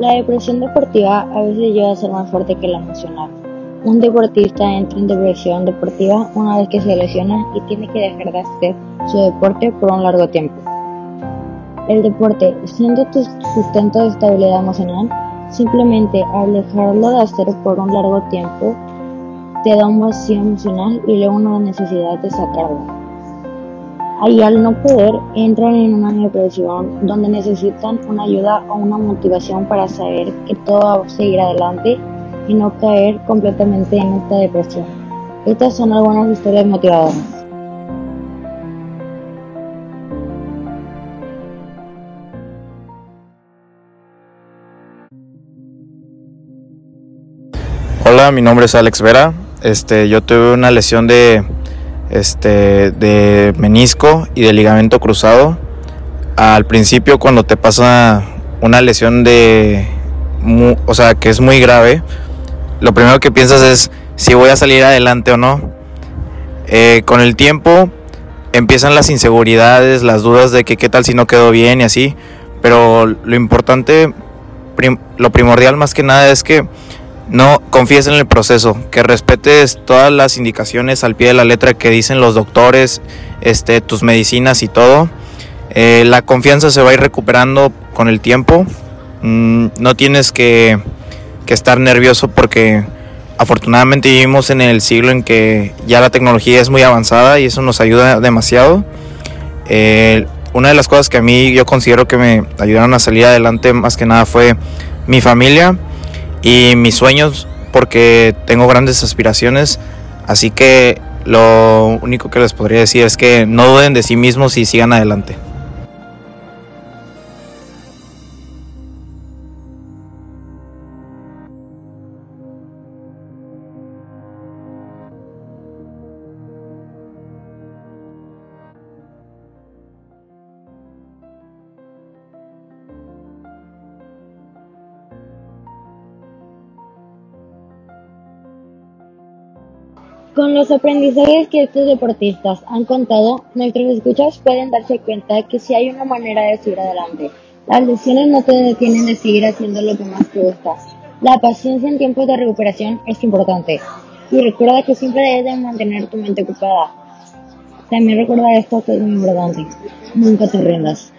La depresión deportiva a veces llega a ser más fuerte que la emocional. Un deportista entra en depresión deportiva una vez que se lesiona y tiene que dejar de hacer su deporte por un largo tiempo. El deporte, siendo tu sustento de estabilidad emocional, simplemente al dejarlo de hacer por un largo tiempo, te da un vacío emocional y luego una necesidad de sacarlo. Ahí al no poder entran en una depresión donde necesitan una ayuda o una motivación para saber que todo va a seguir adelante y no caer completamente en esta depresión. Estas son algunas historias motivadoras. Hola, mi nombre es Alex Vera. Este, yo tuve una lesión de este, de menisco y de ligamento cruzado. Al principio cuando te pasa una lesión de, o sea, que es muy grave, lo primero que piensas es si voy a salir adelante o no. Eh, con el tiempo empiezan las inseguridades, las dudas de que qué tal si no quedó bien y así. Pero lo importante, lo primordial más que nada es que no confíes en el proceso, que respetes todas las indicaciones al pie de la letra que dicen los doctores, este, tus medicinas y todo. Eh, la confianza se va a ir recuperando con el tiempo. Mm, no tienes que, estar nervioso porque afortunadamente vivimos en el siglo en que ya la tecnología es muy avanzada y eso nos ayuda demasiado. Eh, una de las cosas que a mí yo considero que me ayudaron a salir adelante más que nada fue mi familia y mis sueños porque tengo grandes aspiraciones. Así que lo único que les podría decir es que no duden de sí mismos y sigan adelante. Con los aprendizajes que estos deportistas han contado, nuestros escuchas pueden darse cuenta que si hay una manera de seguir adelante. Las lesiones no te detienen de seguir haciendo lo que más te gusta. La paciencia en tiempos de recuperación es importante. Y recuerda que siempre debes de mantener tu mente ocupada. También recuerda esto que es muy importante. Nunca te rindas.